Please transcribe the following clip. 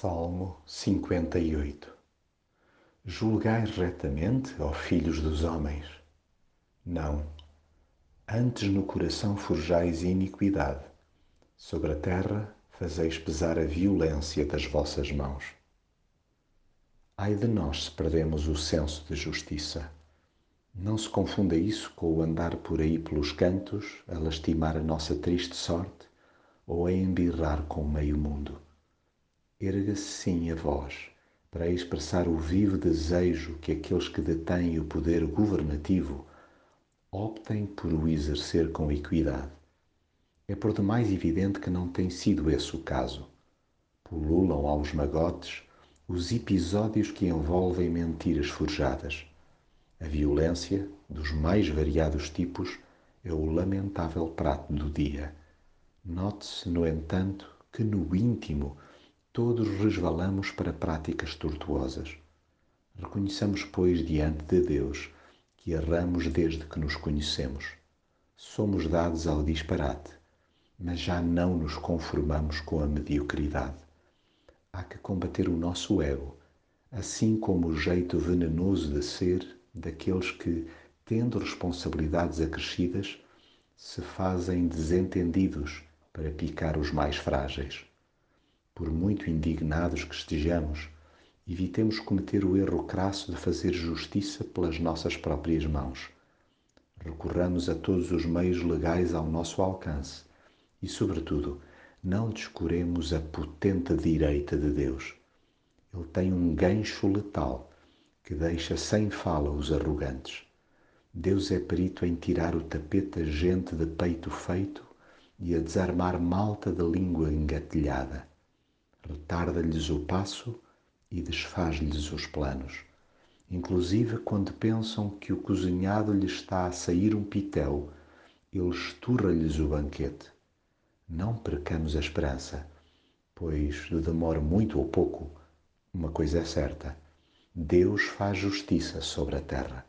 Salmo 58 Julgai retamente, ó filhos dos homens? Não. Antes no coração forjais iniquidade. Sobre a terra fazeis pesar a violência das vossas mãos. Ai de nós se perdemos o senso de justiça. Não se confunda isso com o andar por aí pelos cantos, a lastimar a nossa triste sorte ou a embirrar com o meio mundo erga-se sim a voz para expressar o vivo desejo que aqueles que detêm o poder governativo optem por o exercer com equidade. É por demais evidente que não tem sido esse o caso. Pululam aos magotes os episódios que envolvem mentiras forjadas. A violência, dos mais variados tipos, é o lamentável prato do dia. Note-se, no entanto, que no íntimo todos resvalamos para práticas tortuosas. Reconheçamos, pois, diante de Deus que erramos desde que nos conhecemos. Somos dados ao disparate, mas já não nos conformamos com a mediocridade. Há que combater o nosso ego, assim como o jeito venenoso de ser daqueles que, tendo responsabilidades acrescidas, se fazem desentendidos para picar os mais frágeis por muito indignados que estejamos, evitemos cometer o erro crasso de fazer justiça pelas nossas próprias mãos. Recorramos a todos os meios legais ao nosso alcance e, sobretudo, não descuremos a potente direita de Deus. Ele tem um gancho letal que deixa sem fala os arrogantes. Deus é perito em tirar o tapete a gente de peito feito e a desarmar malta de língua engatilhada retarda-lhes o passo e desfaz-lhes os planos. Inclusive, quando pensam que o cozinhado lhes está a sair um pitel, ele esturra-lhes o banquete. Não percamos a esperança, pois de demora muito ou pouco, uma coisa é certa: Deus faz justiça sobre a terra.